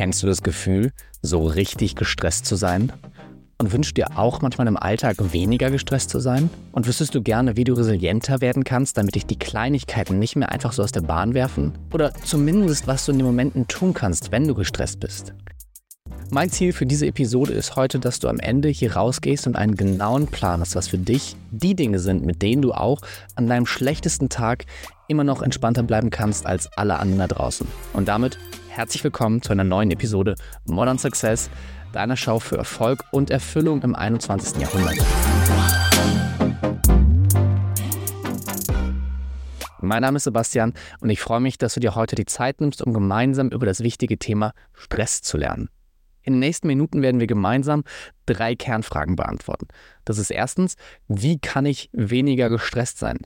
Kennst du das Gefühl, so richtig gestresst zu sein? Und wünschst dir auch manchmal im Alltag weniger gestresst zu sein? Und wüsstest du gerne, wie du resilienter werden kannst, damit dich die Kleinigkeiten nicht mehr einfach so aus der Bahn werfen? Oder zumindest, was du in den Momenten tun kannst, wenn du gestresst bist? Mein Ziel für diese Episode ist heute, dass du am Ende hier rausgehst und einen genauen Plan hast, was für dich die Dinge sind, mit denen du auch an deinem schlechtesten Tag immer noch entspannter bleiben kannst als alle anderen da draußen. Und damit herzlich willkommen zu einer neuen Episode Modern Success, deiner Show für Erfolg und Erfüllung im 21. Jahrhundert. Mein Name ist Sebastian und ich freue mich, dass du dir heute die Zeit nimmst, um gemeinsam über das wichtige Thema Stress zu lernen. In den nächsten Minuten werden wir gemeinsam drei Kernfragen beantworten. Das ist erstens, wie kann ich weniger gestresst sein?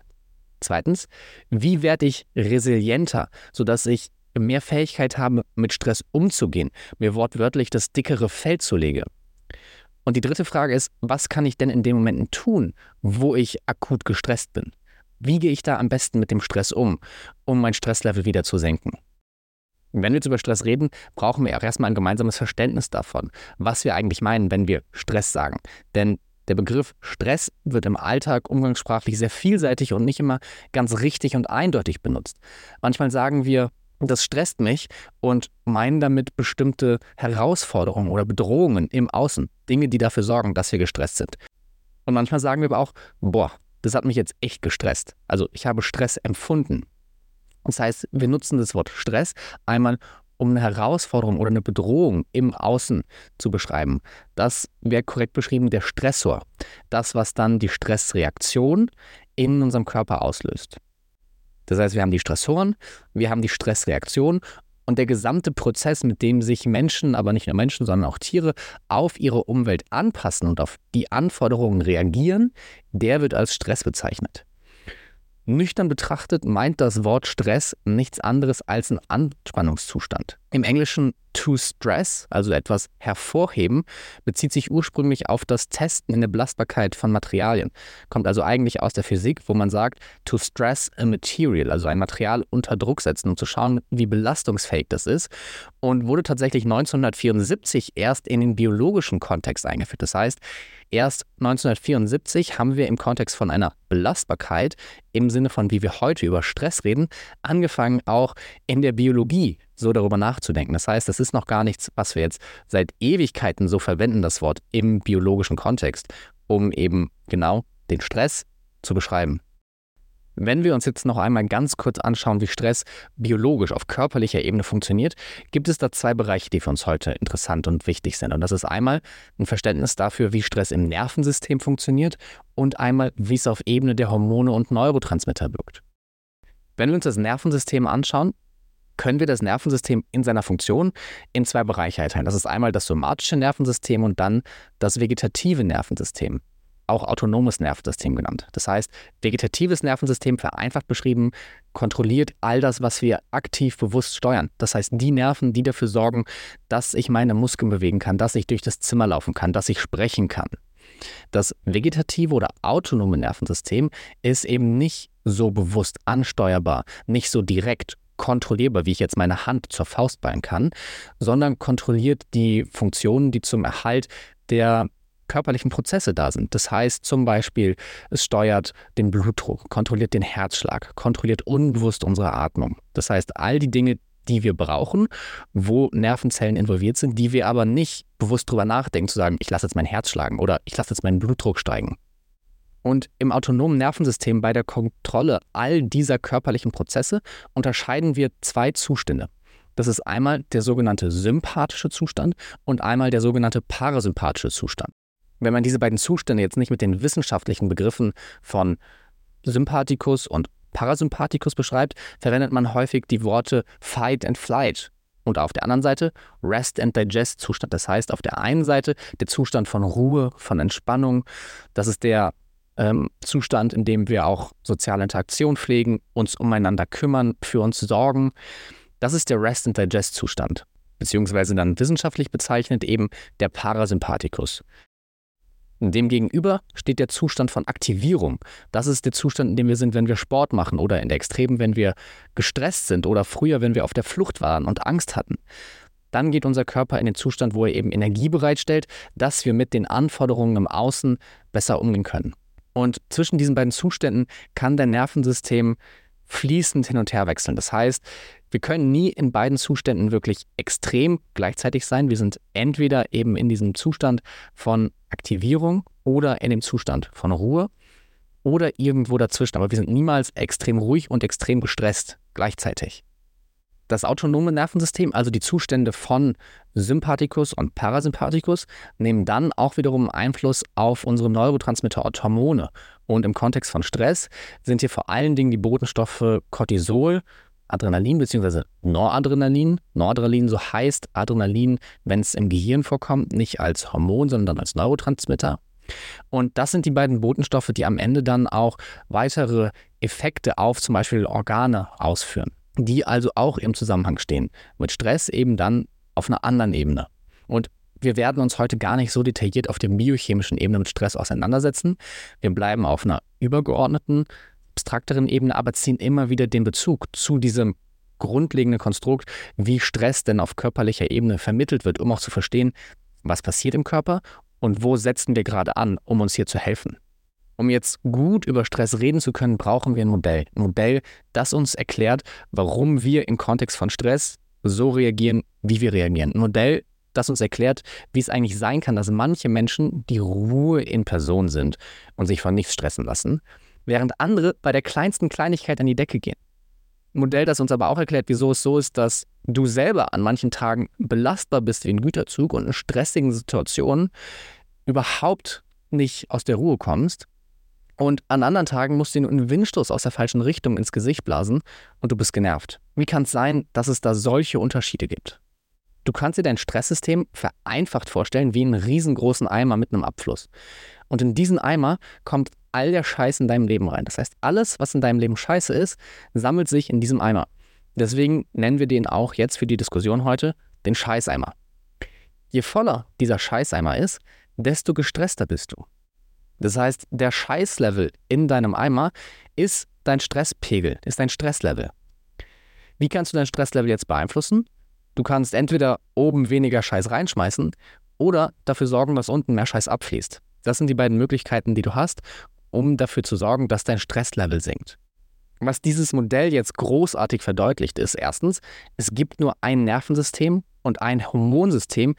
Zweitens, wie werde ich resilienter, sodass ich mehr Fähigkeit habe, mit Stress umzugehen, mir wortwörtlich das dickere Fell zulege? Und die dritte Frage ist, was kann ich denn in den Momenten tun, wo ich akut gestresst bin? Wie gehe ich da am besten mit dem Stress um, um mein Stresslevel wieder zu senken? Wenn wir jetzt über Stress reden, brauchen wir auch erstmal ein gemeinsames Verständnis davon, was wir eigentlich meinen, wenn wir Stress sagen. Denn der Begriff Stress wird im Alltag umgangssprachlich sehr vielseitig und nicht immer ganz richtig und eindeutig benutzt. Manchmal sagen wir, das stresst mich und meinen damit bestimmte Herausforderungen oder Bedrohungen im Außen, Dinge, die dafür sorgen, dass wir gestresst sind. Und manchmal sagen wir aber auch, boah, das hat mich jetzt echt gestresst. Also ich habe Stress empfunden. Das heißt, wir nutzen das Wort Stress einmal, um eine Herausforderung oder eine Bedrohung im Außen zu beschreiben. Das wäre korrekt beschrieben der Stressor. Das, was dann die Stressreaktion in unserem Körper auslöst. Das heißt, wir haben die Stressoren, wir haben die Stressreaktion und der gesamte Prozess, mit dem sich Menschen, aber nicht nur Menschen, sondern auch Tiere auf ihre Umwelt anpassen und auf die Anforderungen reagieren, der wird als Stress bezeichnet. Nüchtern betrachtet meint das Wort Stress nichts anderes als ein Anspannungszustand. Im Englischen to stress, also etwas hervorheben, bezieht sich ursprünglich auf das Testen in der Belastbarkeit von Materialien. Kommt also eigentlich aus der Physik, wo man sagt, to stress a material, also ein Material unter Druck setzen, um zu schauen, wie belastungsfähig das ist. Und wurde tatsächlich 1974 erst in den biologischen Kontext eingeführt. Das heißt, erst 1974 haben wir im Kontext von einer Belastbarkeit, im Sinne von wie wir heute über Stress reden, angefangen auch in der Biologie so darüber nachzudenken. Das heißt, das ist noch gar nichts, was wir jetzt seit Ewigkeiten so verwenden, das Wort im biologischen Kontext, um eben genau den Stress zu beschreiben. Wenn wir uns jetzt noch einmal ganz kurz anschauen, wie Stress biologisch auf körperlicher Ebene funktioniert, gibt es da zwei Bereiche, die für uns heute interessant und wichtig sind. Und das ist einmal ein Verständnis dafür, wie Stress im Nervensystem funktioniert und einmal, wie es auf Ebene der Hormone und Neurotransmitter wirkt. Wenn wir uns das Nervensystem anschauen, können wir das Nervensystem in seiner Funktion in zwei Bereiche einteilen. Das ist einmal das somatische Nervensystem und dann das vegetative Nervensystem, auch autonomes Nervensystem genannt. Das heißt, vegetatives Nervensystem, vereinfacht beschrieben, kontrolliert all das, was wir aktiv bewusst steuern. Das heißt, die Nerven, die dafür sorgen, dass ich meine Muskeln bewegen kann, dass ich durch das Zimmer laufen kann, dass ich sprechen kann. Das vegetative oder autonome Nervensystem ist eben nicht so bewusst ansteuerbar, nicht so direkt kontrollierbar, wie ich jetzt meine Hand zur Faust ballen kann, sondern kontrolliert die Funktionen, die zum Erhalt der körperlichen Prozesse da sind. Das heißt zum Beispiel, es steuert den Blutdruck, kontrolliert den Herzschlag, kontrolliert unbewusst unsere Atmung. Das heißt, all die Dinge, die wir brauchen, wo Nervenzellen involviert sind, die wir aber nicht bewusst drüber nachdenken, zu sagen, ich lasse jetzt mein Herz schlagen oder ich lasse jetzt meinen Blutdruck steigen. Und im autonomen Nervensystem bei der Kontrolle all dieser körperlichen Prozesse unterscheiden wir zwei Zustände. Das ist einmal der sogenannte sympathische Zustand und einmal der sogenannte parasympathische Zustand. Wenn man diese beiden Zustände jetzt nicht mit den wissenschaftlichen Begriffen von Sympathikus und Parasympathikus beschreibt, verwendet man häufig die Worte Fight and Flight und auf der anderen Seite Rest and Digest Zustand. Das heißt, auf der einen Seite der Zustand von Ruhe, von Entspannung, das ist der ähm, Zustand, in dem wir auch soziale Interaktion pflegen, uns umeinander kümmern, für uns sorgen. Das ist der Rest and Digest Zustand, beziehungsweise dann wissenschaftlich bezeichnet eben der Parasympathikus. Demgegenüber steht der Zustand von Aktivierung. Das ist der Zustand, in dem wir sind, wenn wir Sport machen oder in der Extremen, wenn wir gestresst sind oder früher, wenn wir auf der Flucht waren und Angst hatten. dann geht unser Körper in den Zustand, wo er eben Energie bereitstellt, dass wir mit den Anforderungen im Außen besser umgehen können. Und zwischen diesen beiden Zuständen kann dein Nervensystem fließend hin und her wechseln. Das heißt, wir können nie in beiden Zuständen wirklich extrem gleichzeitig sein. Wir sind entweder eben in diesem Zustand von Aktivierung oder in dem Zustand von Ruhe oder irgendwo dazwischen. Aber wir sind niemals extrem ruhig und extrem gestresst gleichzeitig. Das autonome Nervensystem, also die Zustände von Sympathikus und Parasympathikus, nehmen dann auch wiederum Einfluss auf unsere Neurotransmitter und Hormone. Und im Kontext von Stress sind hier vor allen Dingen die Botenstoffe Cortisol, Adrenalin bzw. Noradrenalin. Noradrenalin so heißt Adrenalin, wenn es im Gehirn vorkommt, nicht als Hormon, sondern als Neurotransmitter. Und das sind die beiden Botenstoffe, die am Ende dann auch weitere Effekte auf zum Beispiel Organe ausführen die also auch im Zusammenhang stehen. Mit Stress eben dann auf einer anderen Ebene. Und wir werden uns heute gar nicht so detailliert auf der biochemischen Ebene mit Stress auseinandersetzen. Wir bleiben auf einer übergeordneten, abstrakteren Ebene, aber ziehen immer wieder den Bezug zu diesem grundlegenden Konstrukt, wie Stress denn auf körperlicher Ebene vermittelt wird, um auch zu verstehen, was passiert im Körper und wo setzen wir gerade an, um uns hier zu helfen. Um jetzt gut über Stress reden zu können, brauchen wir ein Modell. Ein Modell, das uns erklärt, warum wir im Kontext von Stress so reagieren, wie wir reagieren. Ein Modell, das uns erklärt, wie es eigentlich sein kann, dass manche Menschen die Ruhe in Person sind und sich von nichts stressen lassen, während andere bei der kleinsten Kleinigkeit an die Decke gehen. Ein Modell, das uns aber auch erklärt, wieso es so ist, dass du selber an manchen Tagen belastbar bist wie ein Güterzug und in stressigen Situationen überhaupt nicht aus der Ruhe kommst und an anderen Tagen musst du dir einen Windstoß aus der falschen Richtung ins Gesicht blasen und du bist genervt. Wie kann es sein, dass es da solche Unterschiede gibt? Du kannst dir dein Stresssystem vereinfacht vorstellen wie einen riesengroßen Eimer mit einem Abfluss. Und in diesen Eimer kommt all der Scheiß in deinem Leben rein. Das heißt, alles, was in deinem Leben scheiße ist, sammelt sich in diesem Eimer. Deswegen nennen wir den auch jetzt für die Diskussion heute den Scheißeimer. Je voller dieser Scheißeimer ist, desto gestresster bist du. Das heißt, der Scheißlevel in deinem Eimer ist dein Stresspegel, ist dein Stresslevel. Wie kannst du dein Stresslevel jetzt beeinflussen? Du kannst entweder oben weniger Scheiß reinschmeißen oder dafür sorgen, dass unten mehr Scheiß abfließt. Das sind die beiden Möglichkeiten, die du hast, um dafür zu sorgen, dass dein Stresslevel sinkt. Was dieses Modell jetzt großartig verdeutlicht ist, erstens, es gibt nur ein Nervensystem und ein Hormonsystem,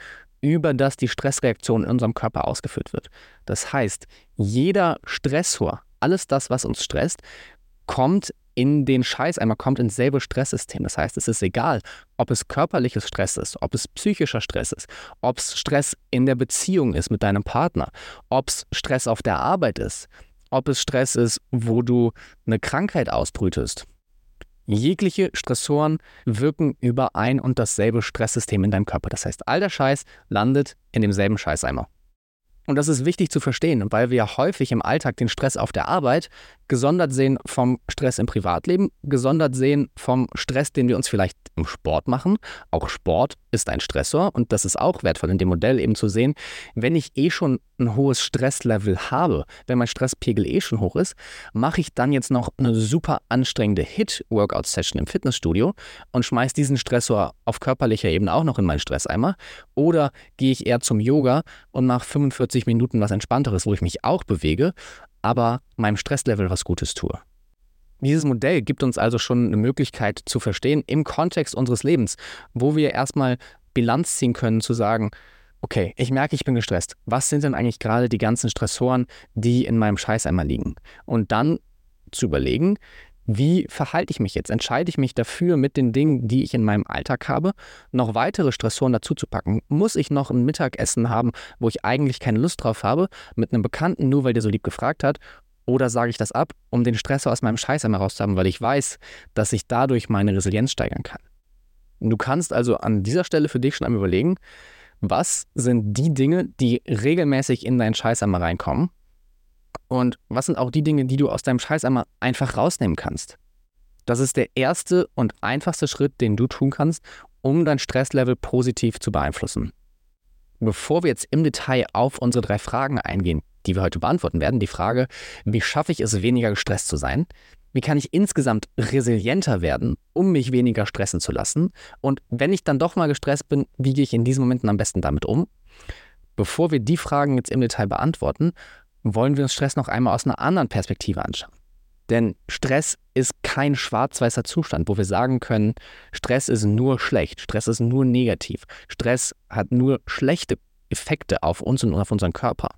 über das die Stressreaktion in unserem Körper ausgeführt wird. Das heißt, jeder Stressor, alles das, was uns stresst, kommt in den Scheißeimer, kommt ins selbe Stresssystem. Das heißt, es ist egal, ob es körperliches Stress ist, ob es psychischer Stress ist, ob es Stress in der Beziehung ist mit deinem Partner, ob es Stress auf der Arbeit ist, ob es Stress ist, wo du eine Krankheit ausbrütest Jegliche Stressoren wirken über ein und dasselbe Stresssystem in deinem Körper. Das heißt, all der Scheiß landet in demselben Scheißeimer. Und das ist wichtig zu verstehen, weil wir häufig im Alltag den Stress auf der Arbeit gesondert sehen vom Stress im Privatleben, gesondert sehen vom Stress, den wir uns vielleicht im Sport machen. Auch Sport ist ein Stressor und das ist auch wertvoll in dem Modell eben zu sehen, wenn ich eh schon ein hohes Stresslevel habe, wenn mein Stresspegel eh schon hoch ist, mache ich dann jetzt noch eine super anstrengende Hit-Workout-Session im Fitnessstudio und schmeiße diesen Stressor auf körperlicher Ebene auch noch in meinen Stresseimer oder gehe ich eher zum Yoga und mache 45 Minuten was Entspannteres, wo ich mich auch bewege, aber meinem Stresslevel was Gutes tue. Dieses Modell gibt uns also schon eine Möglichkeit zu verstehen im Kontext unseres Lebens, wo wir erstmal Bilanz ziehen können, zu sagen, okay, ich merke, ich bin gestresst. Was sind denn eigentlich gerade die ganzen Stressoren, die in meinem Scheißeimer liegen? Und dann zu überlegen, wie verhalte ich mich jetzt? Entscheide ich mich dafür, mit den Dingen, die ich in meinem Alltag habe, noch weitere Stressoren dazu zu packen? Muss ich noch ein Mittagessen haben, wo ich eigentlich keine Lust drauf habe, mit einem Bekannten, nur weil der so lieb gefragt hat? Oder sage ich das ab, um den Stressor aus meinem Scheiß einmal rauszuhaben, weil ich weiß, dass ich dadurch meine Resilienz steigern kann? Du kannst also an dieser Stelle für dich schon einmal überlegen, was sind die Dinge, die regelmäßig in deinen Scheiß einmal reinkommen und was sind auch die Dinge, die du aus deinem Scheiß einmal einfach rausnehmen kannst? Das ist der erste und einfachste Schritt, den du tun kannst, um dein Stresslevel positiv zu beeinflussen. Bevor wir jetzt im Detail auf unsere drei Fragen eingehen, die wir heute beantworten werden, die Frage, wie schaffe ich es, weniger gestresst zu sein, Wie kann ich insgesamt resilienter werden, um mich weniger stressen zu lassen? Und wenn ich dann doch mal gestresst bin, wie gehe ich in diesen Momenten am besten damit um? Bevor wir die Fragen jetzt im Detail beantworten, wollen wir uns Stress noch einmal aus einer anderen Perspektive anschauen. Denn Stress ist kein schwarz-weißer Zustand, wo wir sagen können, Stress ist nur schlecht, Stress ist nur negativ, Stress hat nur schlechte Effekte auf uns und auf unseren Körper.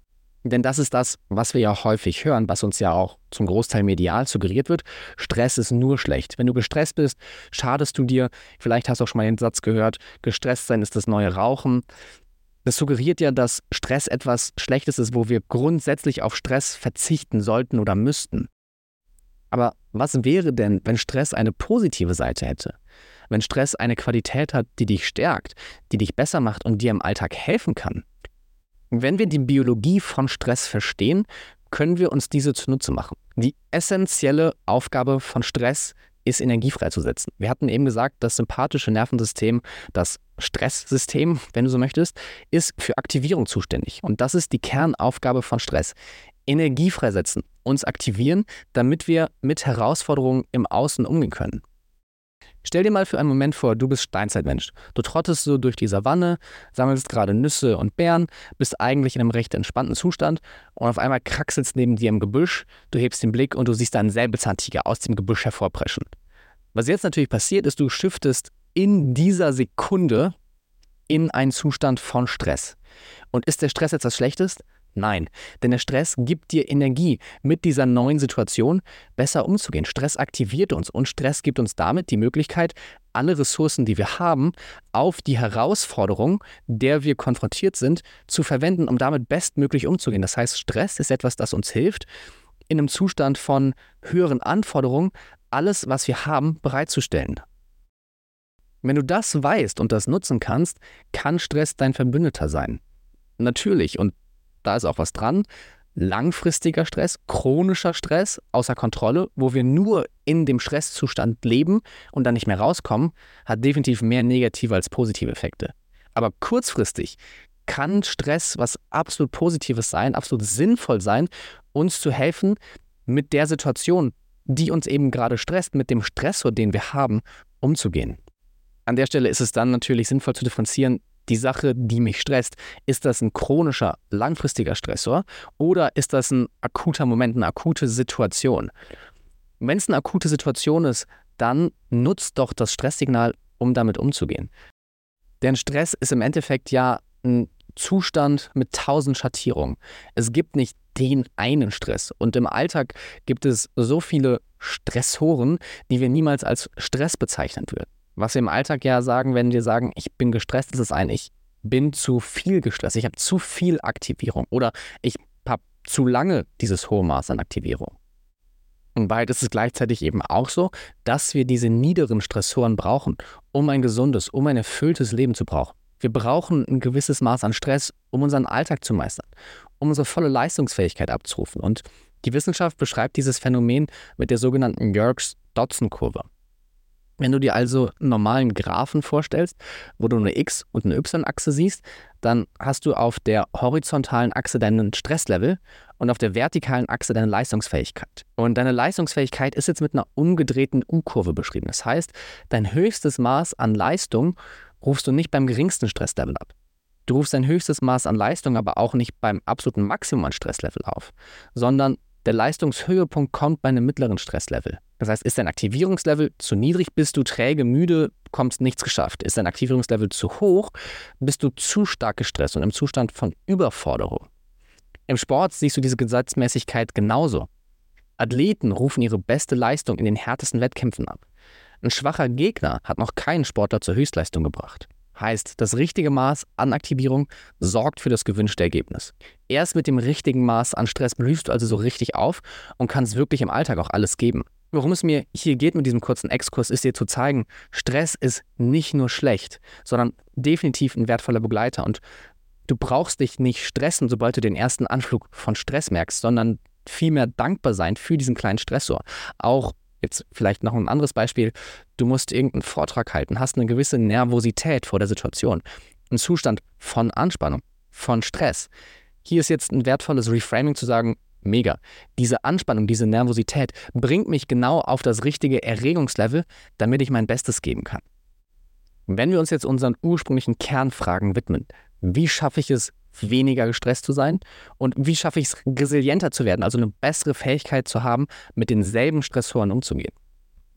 Denn das ist das, was wir ja häufig hören, was uns ja auch zum Großteil medial suggeriert wird. Stress ist nur schlecht. Wenn du gestresst bist, schadest du dir. Vielleicht hast du auch schon mal den Satz gehört, gestresst sein ist das neue Rauchen. Das suggeriert ja, dass Stress etwas Schlechtes ist, wo wir grundsätzlich auf Stress verzichten sollten oder müssten. Aber was wäre denn, wenn Stress eine positive Seite hätte? Wenn Stress eine Qualität hat, die dich stärkt, die dich besser macht und dir im Alltag helfen kann? Wenn wir die Biologie von Stress verstehen, können wir uns diese zunutze machen. Die essentielle Aufgabe von Stress ist Energie freizusetzen. Wir hatten eben gesagt, das sympathische Nervensystem, das Stresssystem, wenn du so möchtest, ist für Aktivierung zuständig. Und das ist die Kernaufgabe von Stress. Energie freisetzen, uns aktivieren, damit wir mit Herausforderungen im Außen umgehen können. Stell dir mal für einen Moment vor, du bist Steinzeitmensch. Du trottest so durch die Savanne, sammelst gerade Nüsse und Beeren, bist eigentlich in einem recht entspannten Zustand und auf einmal kraxelst neben dir im Gebüsch, du hebst den Blick und du siehst einen Säbelzahntiger aus dem Gebüsch hervorpreschen. Was jetzt natürlich passiert ist, du shiftest in dieser Sekunde in einen Zustand von Stress. Und ist der Stress etwas Schlechtes? Nein, denn der Stress gibt dir Energie, mit dieser neuen Situation besser umzugehen. Stress aktiviert uns und Stress gibt uns damit die Möglichkeit, alle Ressourcen, die wir haben, auf die Herausforderung, der wir konfrontiert sind, zu verwenden, um damit bestmöglich umzugehen. Das heißt, Stress ist etwas, das uns hilft, in einem Zustand von höheren Anforderungen alles, was wir haben, bereitzustellen. Wenn du das weißt und das nutzen kannst, kann Stress dein Verbündeter sein. Natürlich, und da ist auch was dran. Langfristiger Stress, chronischer Stress außer Kontrolle, wo wir nur in dem Stresszustand leben und dann nicht mehr rauskommen, hat definitiv mehr negative als positive Effekte. Aber kurzfristig kann Stress was absolut Positives sein, absolut sinnvoll sein, uns zu helfen, mit der Situation, die uns eben gerade stresst, mit dem Stressor, den wir haben, umzugehen. An der Stelle ist es dann natürlich sinnvoll zu differenzieren, die Sache, die mich stresst, ist das ein chronischer, langfristiger Stressor oder ist das ein akuter Moment, eine akute Situation? Wenn es eine akute Situation ist, dann nutzt doch das Stresssignal, um damit umzugehen. Denn Stress ist im Endeffekt ja ein Zustand mit tausend Schattierungen. Es gibt nicht den einen Stress. Und im Alltag gibt es so viele Stressoren, die wir niemals als Stress bezeichnen würden. Was wir im Alltag ja sagen, wenn wir sagen, ich bin gestresst, ist es ein, ich bin zu viel gestresst, ich habe zu viel Aktivierung oder ich habe zu lange dieses hohe Maß an Aktivierung. Und bald ist es gleichzeitig eben auch so, dass wir diese niederen Stressoren brauchen, um ein gesundes, um ein erfülltes Leben zu brauchen. Wir brauchen ein gewisses Maß an Stress, um unseren Alltag zu meistern, um unsere volle Leistungsfähigkeit abzurufen. Und die Wissenschaft beschreibt dieses Phänomen mit der sogenannten Yerkes-Dodson-Kurve. Wenn du dir also einen normalen Graphen vorstellst, wo du eine X- und eine Y-Achse siehst, dann hast du auf der horizontalen Achse deinen Stresslevel und auf der vertikalen Achse deine Leistungsfähigkeit. Und deine Leistungsfähigkeit ist jetzt mit einer umgedrehten U-Kurve beschrieben. Das heißt, dein höchstes Maß an Leistung rufst du nicht beim geringsten Stresslevel ab. Du rufst dein höchstes Maß an Leistung aber auch nicht beim absoluten Maximum an Stresslevel auf, sondern der Leistungshöhepunkt kommt bei einem mittleren Stresslevel. Das heißt, ist dein Aktivierungslevel zu niedrig, bist du träge, müde, kommst nichts geschafft. Ist dein Aktivierungslevel zu hoch, bist du zu stark gestresst und im Zustand von Überforderung. Im Sport siehst du diese Gesetzmäßigkeit genauso. Athleten rufen ihre beste Leistung in den härtesten Wettkämpfen ab. Ein schwacher Gegner hat noch keinen Sportler zur Höchstleistung gebracht. Heißt, das richtige Maß an Aktivierung sorgt für das gewünschte Ergebnis. Erst mit dem richtigen Maß an Stress blühst du also so richtig auf und kannst wirklich im Alltag auch alles geben. Worum es mir hier geht mit diesem kurzen Exkurs, ist dir zu zeigen, Stress ist nicht nur schlecht, sondern definitiv ein wertvoller Begleiter. Und du brauchst dich nicht stressen, sobald du den ersten Anflug von Stress merkst, sondern vielmehr dankbar sein für diesen kleinen Stressor. Auch jetzt vielleicht noch ein anderes Beispiel, du musst irgendeinen Vortrag halten, hast eine gewisse Nervosität vor der Situation, ein Zustand von Anspannung, von Stress. Hier ist jetzt ein wertvolles Reframing zu sagen, Mega. Diese Anspannung, diese Nervosität bringt mich genau auf das richtige Erregungslevel, damit ich mein Bestes geben kann. Wenn wir uns jetzt unseren ursprünglichen Kernfragen widmen, wie schaffe ich es, weniger gestresst zu sein und wie schaffe ich es, resilienter zu werden, also eine bessere Fähigkeit zu haben, mit denselben Stressoren umzugehen.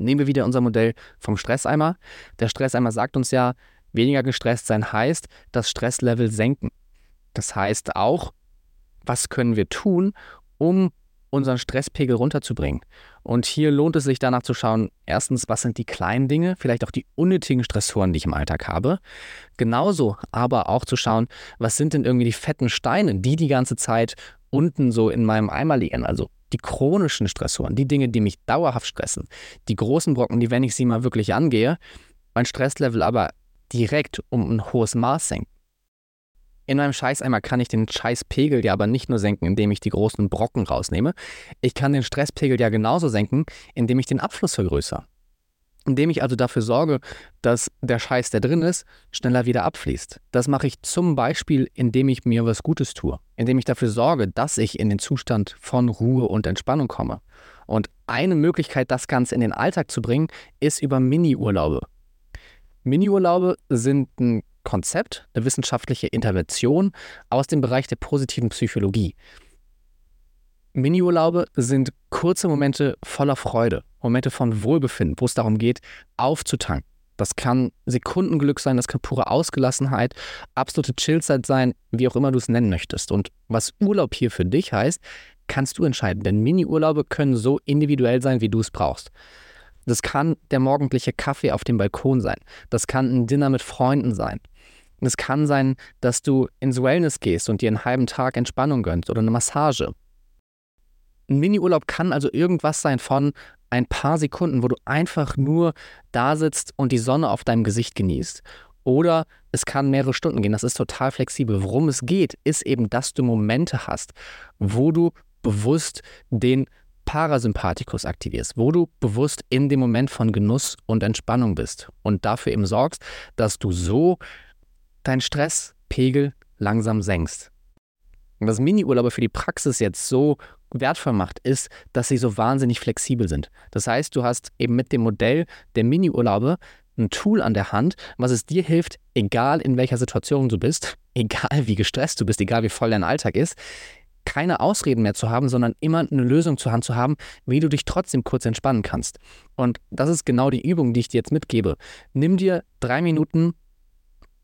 Nehmen wir wieder unser Modell vom Stresseimer. Der Stresseimer sagt uns ja, weniger gestresst sein heißt, das Stresslevel senken. Das heißt auch, was können wir tun, um unseren Stresspegel runterzubringen. Und hier lohnt es sich danach zu schauen, erstens, was sind die kleinen Dinge, vielleicht auch die unnötigen Stressoren, die ich im Alltag habe. Genauso aber auch zu schauen, was sind denn irgendwie die fetten Steine, die die ganze Zeit unten so in meinem Eimer liegen. Also die chronischen Stressoren, die Dinge, die mich dauerhaft stressen. Die großen Brocken, die, wenn ich sie mal wirklich angehe, mein Stresslevel aber direkt um ein hohes Maß senken. In meinem Scheißeimer kann ich den Scheißpegel ja aber nicht nur senken, indem ich die großen Brocken rausnehme. Ich kann den Stresspegel ja genauso senken, indem ich den Abfluss vergrößere. Indem ich also dafür sorge, dass der Scheiß, der drin ist, schneller wieder abfließt. Das mache ich zum Beispiel, indem ich mir was Gutes tue. Indem ich dafür sorge, dass ich in den Zustand von Ruhe und Entspannung komme. Und eine Möglichkeit, das Ganze in den Alltag zu bringen, ist über Mini-Urlaube. Mini-Urlaube sind ein Konzept, eine wissenschaftliche Intervention aus dem Bereich der positiven Psychologie. Mini-Urlaube sind kurze Momente voller Freude, Momente von Wohlbefinden, wo es darum geht, aufzutanken. Das kann Sekundenglück sein, das kann pure Ausgelassenheit, absolute Chillzeit sein, wie auch immer du es nennen möchtest. Und was Urlaub hier für dich heißt, kannst du entscheiden, denn Mini-Urlaube können so individuell sein, wie du es brauchst. Das kann der morgendliche Kaffee auf dem Balkon sein. Das kann ein Dinner mit Freunden sein. Es kann sein, dass du ins Wellness gehst und dir einen halben Tag Entspannung gönnst oder eine Massage. Ein Miniurlaub kann also irgendwas sein von ein paar Sekunden, wo du einfach nur da sitzt und die Sonne auf deinem Gesicht genießt. Oder es kann mehrere Stunden gehen. Das ist total flexibel. Worum es geht, ist eben, dass du Momente hast, wo du bewusst den Parasympathikus aktivierst, wo du bewusst in dem Moment von Genuss und Entspannung bist und dafür eben sorgst, dass du so deinen Stresspegel langsam senkst. Und was Mini-Urlaube für die Praxis jetzt so wertvoll macht, ist, dass sie so wahnsinnig flexibel sind. Das heißt, du hast eben mit dem Modell der Mini-Urlaube ein Tool an der Hand, was es dir hilft, egal in welcher Situation du bist, egal wie gestresst du bist, egal wie voll dein Alltag ist, keine Ausreden mehr zu haben, sondern immer eine Lösung zur Hand zu haben, wie du dich trotzdem kurz entspannen kannst. Und das ist genau die Übung, die ich dir jetzt mitgebe. Nimm dir drei Minuten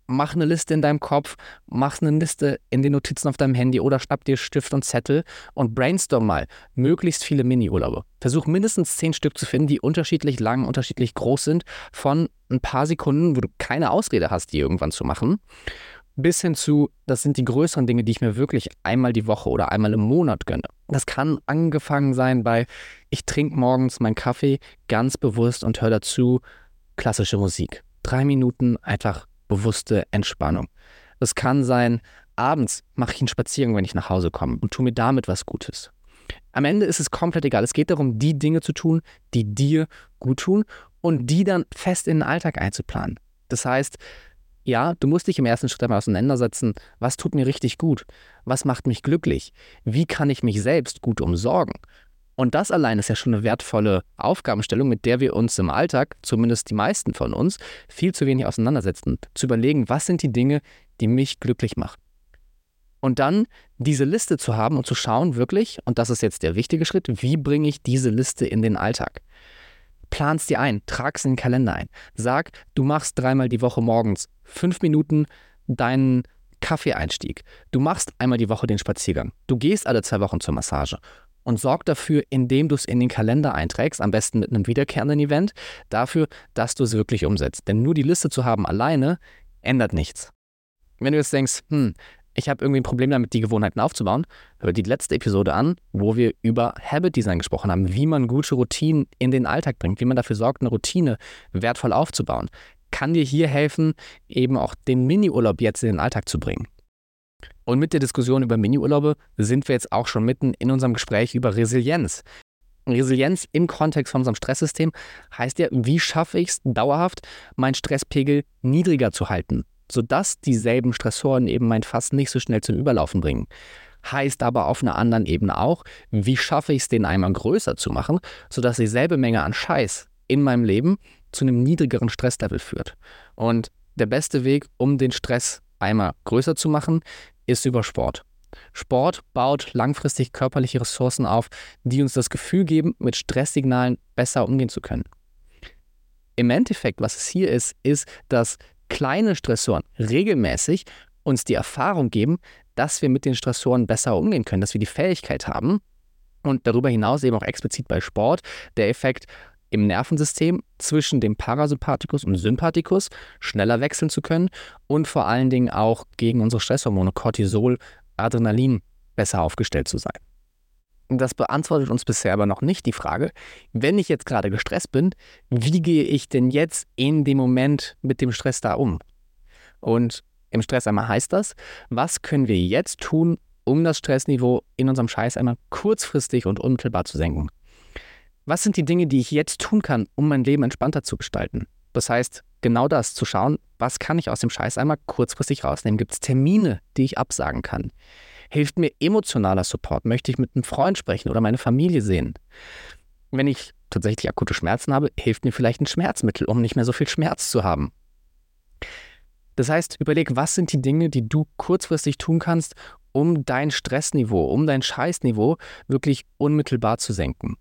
mach eine Liste in deinem Kopf, mach eine Liste in den Notizen auf deinem Handy oder schnapp dir Stift und Zettel und brainstorm mal möglichst viele Mini-Urlaube. Versuch mindestens zehn Stück zu finden, die unterschiedlich lang, unterschiedlich groß sind, von ein paar Sekunden, wo du keine Ausrede hast, die irgendwann zu machen, bis hin zu, das sind die größeren Dinge, die ich mir wirklich einmal die Woche oder einmal im Monat gönne. Das kann angefangen sein bei, ich trinke morgens meinen Kaffee ganz bewusst und höre dazu klassische Musik. Drei Minuten einfach bewusste Entspannung. Es kann sein, abends mache ich einen Spaziergang, wenn ich nach Hause komme und tue mir damit was Gutes. Am Ende ist es komplett egal. Es geht darum, die Dinge zu tun, die dir gut tun und die dann fest in den Alltag einzuplanen. Das heißt, ja, du musst dich im ersten Schritt einmal auseinandersetzen, was tut mir richtig gut? Was macht mich glücklich? Wie kann ich mich selbst gut umsorgen? Und das allein ist ja schon eine wertvolle Aufgabenstellung, mit der wir uns im Alltag, zumindest die meisten von uns, viel zu wenig auseinandersetzen. Zu überlegen, was sind die Dinge, die mich glücklich machen. Und dann diese Liste zu haben und zu schauen, wirklich, und das ist jetzt der wichtige Schritt, wie bringe ich diese Liste in den Alltag? Plan's dir ein, trag's in den Kalender ein. Sag, du machst dreimal die Woche morgens fünf Minuten deinen Kaffeeeinstieg. Du machst einmal die Woche den Spaziergang. Du gehst alle zwei Wochen zur Massage und sorg dafür, indem du es in den Kalender einträgst, am besten mit einem wiederkehrenden Event, dafür, dass du es wirklich umsetzt. Denn nur die Liste zu haben alleine ändert nichts. Wenn du jetzt denkst, hm, ich habe irgendwie ein Problem damit, die Gewohnheiten aufzubauen, hör die letzte Episode an, wo wir über Habit Design gesprochen haben, wie man gute Routinen in den Alltag bringt, wie man dafür sorgt, eine Routine wertvoll aufzubauen. Kann dir hier helfen, eben auch den Mini-Urlaub jetzt in den Alltag zu bringen. Und mit der Diskussion über Miniurlaube sind wir jetzt auch schon mitten in unserem Gespräch über Resilienz. Resilienz im Kontext von unserem Stresssystem heißt ja, wie schaffe ich es dauerhaft, meinen Stresspegel niedriger zu halten, sodass dieselben Stressoren eben mein Fass nicht so schnell zum Überlaufen bringen. heißt aber auf einer anderen Ebene auch, wie schaffe ich es, den Eimer größer zu machen, sodass dieselbe Menge an Scheiß in meinem Leben zu einem niedrigeren Stresslevel führt. Und der beste Weg, um den Stresseimer größer zu machen, ist über Sport. Sport baut langfristig körperliche Ressourcen auf, die uns das Gefühl geben, mit Stresssignalen besser umgehen zu können. Im Endeffekt, was es hier ist, ist, dass kleine Stressoren regelmäßig uns die Erfahrung geben, dass wir mit den Stressoren besser umgehen können, dass wir die Fähigkeit haben und darüber hinaus eben auch explizit bei Sport der Effekt im Nervensystem zwischen dem Parasympathikus und Sympathikus schneller wechseln zu können und vor allen Dingen auch gegen unsere Stresshormone Cortisol, Adrenalin besser aufgestellt zu sein. Das beantwortet uns bisher aber noch nicht die Frage, wenn ich jetzt gerade gestresst bin, wie gehe ich denn jetzt in dem Moment mit dem Stress da um? Und im Stress einmal heißt das, was können wir jetzt tun, um das Stressniveau in unserem Scheiß einmal kurzfristig und unmittelbar zu senken? Was sind die Dinge, die ich jetzt tun kann, um mein Leben entspannter zu gestalten? Das heißt, genau das zu schauen, was kann ich aus dem Scheiß einmal kurzfristig rausnehmen? Gibt es Termine, die ich absagen kann? Hilft mir emotionaler Support? Möchte ich mit einem Freund sprechen oder meine Familie sehen? Wenn ich tatsächlich akute Schmerzen habe, hilft mir vielleicht ein Schmerzmittel, um nicht mehr so viel Schmerz zu haben. Das heißt, überleg, was sind die Dinge, die du kurzfristig tun kannst, um dein Stressniveau, um dein Scheißniveau wirklich unmittelbar zu senken.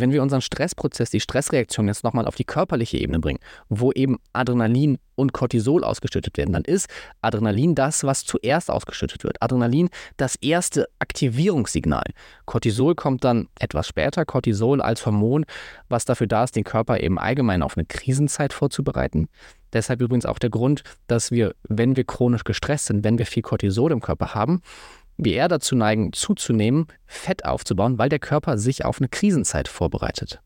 Wenn wir unseren Stressprozess, die Stressreaktion jetzt nochmal auf die körperliche Ebene bringen, wo eben Adrenalin und Cortisol ausgeschüttet werden, dann ist Adrenalin das, was zuerst ausgeschüttet wird. Adrenalin das erste Aktivierungssignal. Cortisol kommt dann etwas später. Cortisol als Hormon, was dafür da ist, den Körper eben allgemein auf eine Krisenzeit vorzubereiten. Deshalb übrigens auch der Grund, dass wir, wenn wir chronisch gestresst sind, wenn wir viel Cortisol im Körper haben, wir eher dazu neigen, zuzunehmen, Fett aufzubauen, weil der Körper sich auf eine Krisenzeit vorbereitet.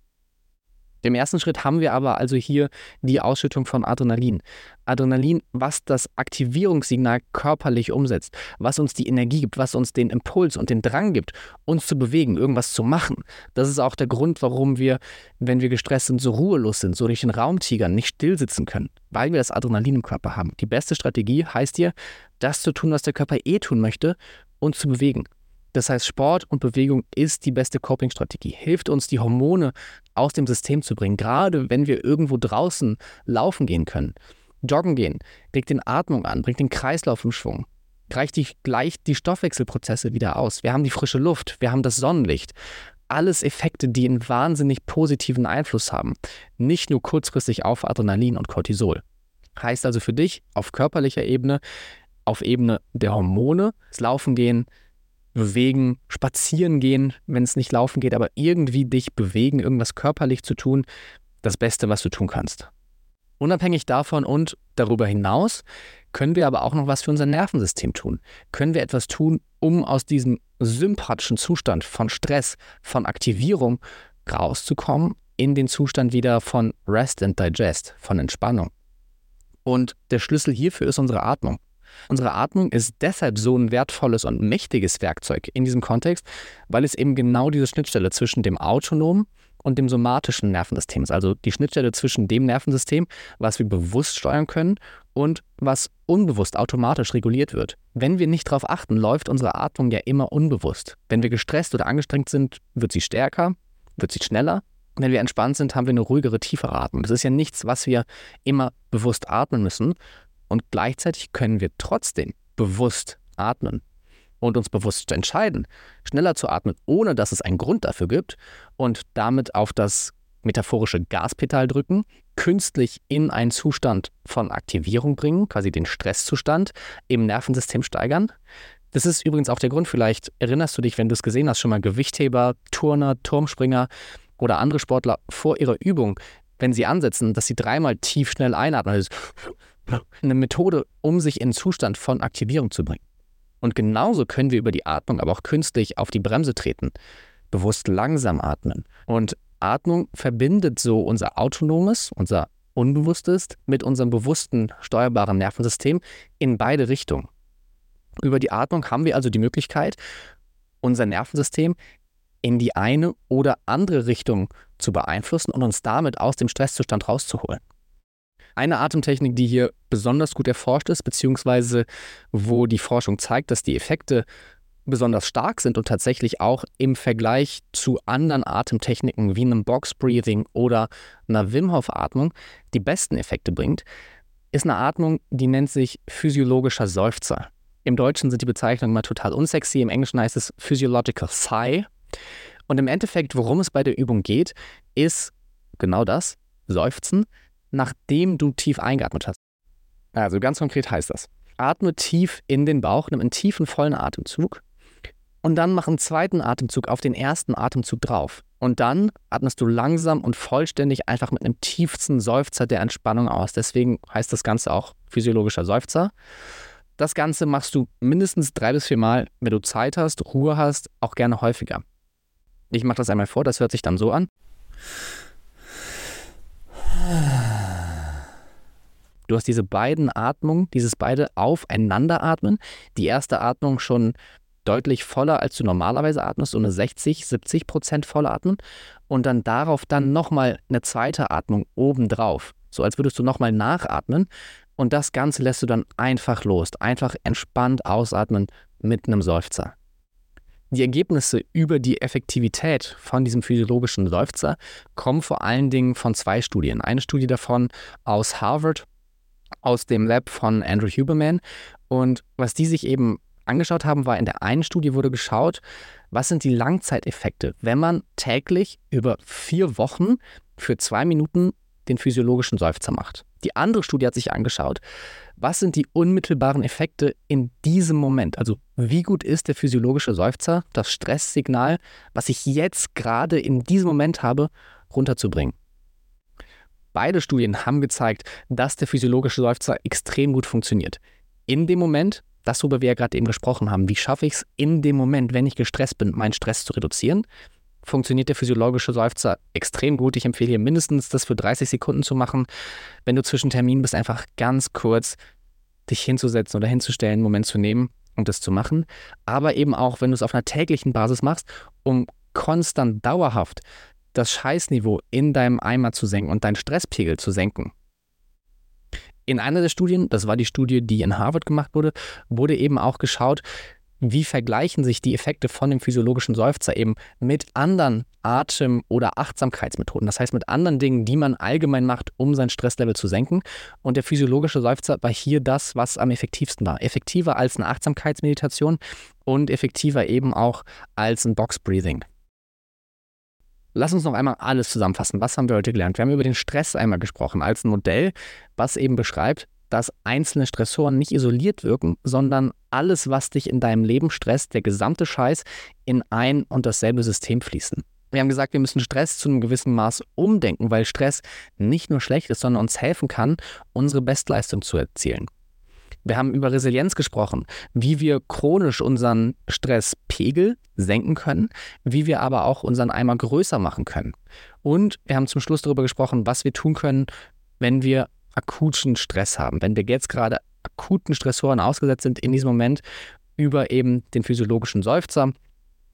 Im ersten Schritt haben wir aber also hier die Ausschüttung von Adrenalin. Adrenalin, was das Aktivierungssignal körperlich umsetzt, was uns die Energie gibt, was uns den Impuls und den Drang gibt, uns zu bewegen, irgendwas zu machen. Das ist auch der Grund, warum wir, wenn wir gestresst sind, so ruhelos sind, so durch den Raum tigern, nicht stillsitzen können, weil wir das Adrenalin im Körper haben. Die beste Strategie heißt hier, das zu tun, was der Körper eh tun möchte und zu bewegen. Das heißt, Sport und Bewegung ist die beste Coping-Strategie, hilft uns, die Hormone aus dem System zu bringen, gerade wenn wir irgendwo draußen laufen gehen können. Joggen gehen, regt den Atmung an, bringt den Kreislauf im Schwung, gleicht die, gleicht die Stoffwechselprozesse wieder aus. Wir haben die frische Luft, wir haben das Sonnenlicht. Alles Effekte, die einen wahnsinnig positiven Einfluss haben, nicht nur kurzfristig auf Adrenalin und Cortisol. Heißt also für dich auf körperlicher Ebene, auf Ebene der Hormone, das Laufen gehen, bewegen, spazieren gehen, wenn es nicht laufen geht, aber irgendwie dich bewegen, irgendwas körperlich zu tun, das Beste, was du tun kannst. Unabhängig davon und darüber hinaus können wir aber auch noch was für unser Nervensystem tun. Können wir etwas tun, um aus diesem sympathischen Zustand von Stress, von Aktivierung rauszukommen in den Zustand wieder von Rest and Digest, von Entspannung. Und der Schlüssel hierfür ist unsere Atmung. Unsere Atmung ist deshalb so ein wertvolles und mächtiges Werkzeug in diesem Kontext, weil es eben genau diese Schnittstelle zwischen dem autonomen und dem somatischen Nervensystem ist. Also die Schnittstelle zwischen dem Nervensystem, was wir bewusst steuern können und was unbewusst automatisch reguliert wird. Wenn wir nicht darauf achten, läuft unsere Atmung ja immer unbewusst. Wenn wir gestresst oder angestrengt sind, wird sie stärker, wird sie schneller. Wenn wir entspannt sind, haben wir eine ruhigere, tiefere Atmung. Das ist ja nichts, was wir immer bewusst atmen müssen, und gleichzeitig können wir trotzdem bewusst atmen und uns bewusst entscheiden, schneller zu atmen, ohne dass es einen Grund dafür gibt und damit auf das metaphorische Gaspedal drücken, künstlich in einen Zustand von Aktivierung bringen, quasi den Stresszustand im Nervensystem steigern. Das ist übrigens auch der Grund, vielleicht erinnerst du dich, wenn du es gesehen hast, schon mal Gewichtheber, Turner, Turmspringer oder andere Sportler vor ihrer Übung, wenn sie ansetzen, dass sie dreimal tief schnell einatmen. Also eine Methode, um sich in Zustand von Aktivierung zu bringen. Und genauso können wir über die Atmung aber auch künstlich auf die Bremse treten, bewusst langsam atmen. Und Atmung verbindet so unser autonomes, unser Unbewusstes mit unserem bewussten, steuerbaren Nervensystem in beide Richtungen. Über die Atmung haben wir also die Möglichkeit, unser Nervensystem in die eine oder andere Richtung zu beeinflussen und uns damit aus dem Stresszustand rauszuholen. Eine Atemtechnik, die hier besonders gut erforscht ist, beziehungsweise wo die Forschung zeigt, dass die Effekte besonders stark sind und tatsächlich auch im Vergleich zu anderen Atemtechniken wie einem Box Breathing oder einer Wim Hof Atmung die besten Effekte bringt, ist eine Atmung, die nennt sich physiologischer Seufzer. Im Deutschen sind die Bezeichnungen immer total unsexy, im Englischen heißt es Physiological Sigh. Und im Endeffekt, worum es bei der Übung geht, ist genau das, Seufzen, nachdem du tief eingeatmet hast. Also ganz konkret heißt das, atme tief in den Bauch, nimm einen tiefen, vollen Atemzug und dann mach einen zweiten Atemzug auf den ersten Atemzug drauf. Und dann atmest du langsam und vollständig einfach mit einem tiefsten Seufzer der Entspannung aus. Deswegen heißt das Ganze auch physiologischer Seufzer. Das Ganze machst du mindestens drei bis vier Mal, wenn du Zeit hast, Ruhe hast, auch gerne häufiger. Ich mache das einmal vor, das hört sich dann so an. Du hast diese beiden Atmungen, dieses beide Aufeinanderatmen. Die erste Atmung schon deutlich voller, als du normalerweise atmest, so eine 60, 70 Prozent voll atmen. Und dann darauf dann nochmal eine zweite Atmung obendrauf. So als würdest du nochmal nachatmen. Und das Ganze lässt du dann einfach los. Einfach entspannt ausatmen mit einem Seufzer. Die Ergebnisse über die Effektivität von diesem physiologischen Seufzer kommen vor allen Dingen von zwei Studien. Eine Studie davon aus Harvard, aus dem Lab von Andrew Huberman. Und was die sich eben angeschaut haben, war in der einen Studie wurde geschaut, was sind die Langzeiteffekte, wenn man täglich über vier Wochen für zwei Minuten den physiologischen Seufzer macht. Die andere Studie hat sich angeschaut, was sind die unmittelbaren Effekte in diesem Moment? Also wie gut ist der physiologische Seufzer, das Stresssignal, was ich jetzt gerade in diesem Moment habe, runterzubringen? Beide Studien haben gezeigt, dass der physiologische Seufzer extrem gut funktioniert. In dem Moment, das, worüber wir ja gerade eben gesprochen haben, wie schaffe ich es in dem Moment, wenn ich gestresst bin, meinen Stress zu reduzieren, funktioniert der physiologische Seufzer extrem gut. Ich empfehle dir mindestens das für 30 Sekunden zu machen. Wenn du zwischen Terminen bist, einfach ganz kurz dich hinzusetzen oder hinzustellen, einen Moment zu nehmen und das zu machen. Aber eben auch, wenn du es auf einer täglichen Basis machst, um konstant dauerhaft das Scheißniveau in deinem Eimer zu senken und deinen Stresspegel zu senken. In einer der Studien, das war die Studie, die in Harvard gemacht wurde, wurde eben auch geschaut, wie vergleichen sich die Effekte von dem physiologischen Seufzer eben mit anderen Atem- oder Achtsamkeitsmethoden. Das heißt mit anderen Dingen, die man allgemein macht, um sein Stresslevel zu senken. Und der physiologische Seufzer war hier das, was am effektivsten war. Effektiver als eine Achtsamkeitsmeditation und effektiver eben auch als ein Box Breathing. Lass uns noch einmal alles zusammenfassen. Was haben wir heute gelernt? Wir haben über den Stress einmal gesprochen als ein Modell, was eben beschreibt, dass einzelne Stressoren nicht isoliert wirken, sondern alles, was dich in deinem Leben stresst, der gesamte Scheiß, in ein und dasselbe System fließen. Wir haben gesagt, wir müssen Stress zu einem gewissen Maß umdenken, weil Stress nicht nur schlecht ist, sondern uns helfen kann, unsere Bestleistung zu erzielen. Wir haben über Resilienz gesprochen, wie wir chronisch unseren Stresspegel senken können, wie wir aber auch unseren Eimer größer machen können. Und wir haben zum Schluss darüber gesprochen, was wir tun können, wenn wir akuten Stress haben, wenn wir jetzt gerade akuten Stressoren ausgesetzt sind in diesem Moment, über eben den physiologischen Seufzer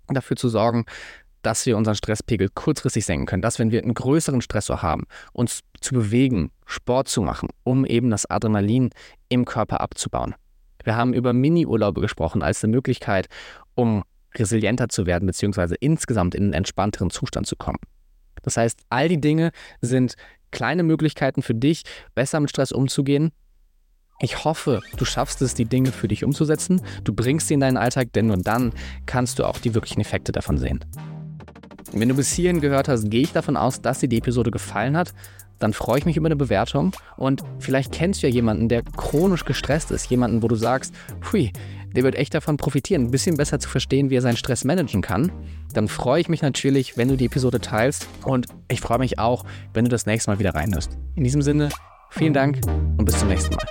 dafür zu sorgen, dass wir unseren Stresspegel kurzfristig senken können, dass wenn wir einen größeren Stressor haben, uns zu bewegen, Sport zu machen, um eben das Adrenalin im Körper abzubauen. Wir haben über Mini-Urlaube gesprochen als eine Möglichkeit, um resilienter zu werden, beziehungsweise insgesamt in einen entspannteren Zustand zu kommen. Das heißt, all die Dinge sind kleine Möglichkeiten für dich, besser mit Stress umzugehen. Ich hoffe, du schaffst es, die Dinge für dich umzusetzen. Du bringst sie in deinen Alltag, denn nur dann kannst du auch die wirklichen Effekte davon sehen. Wenn du bis hierhin gehört hast, gehe ich davon aus, dass dir die Episode gefallen hat dann freue ich mich über eine Bewertung. Und vielleicht kennst du ja jemanden, der chronisch gestresst ist, jemanden, wo du sagst, hui, der wird echt davon profitieren, ein bisschen besser zu verstehen, wie er seinen Stress managen kann. Dann freue ich mich natürlich, wenn du die Episode teilst. Und ich freue mich auch, wenn du das nächste Mal wieder reinhörst. In diesem Sinne, vielen Dank und bis zum nächsten Mal.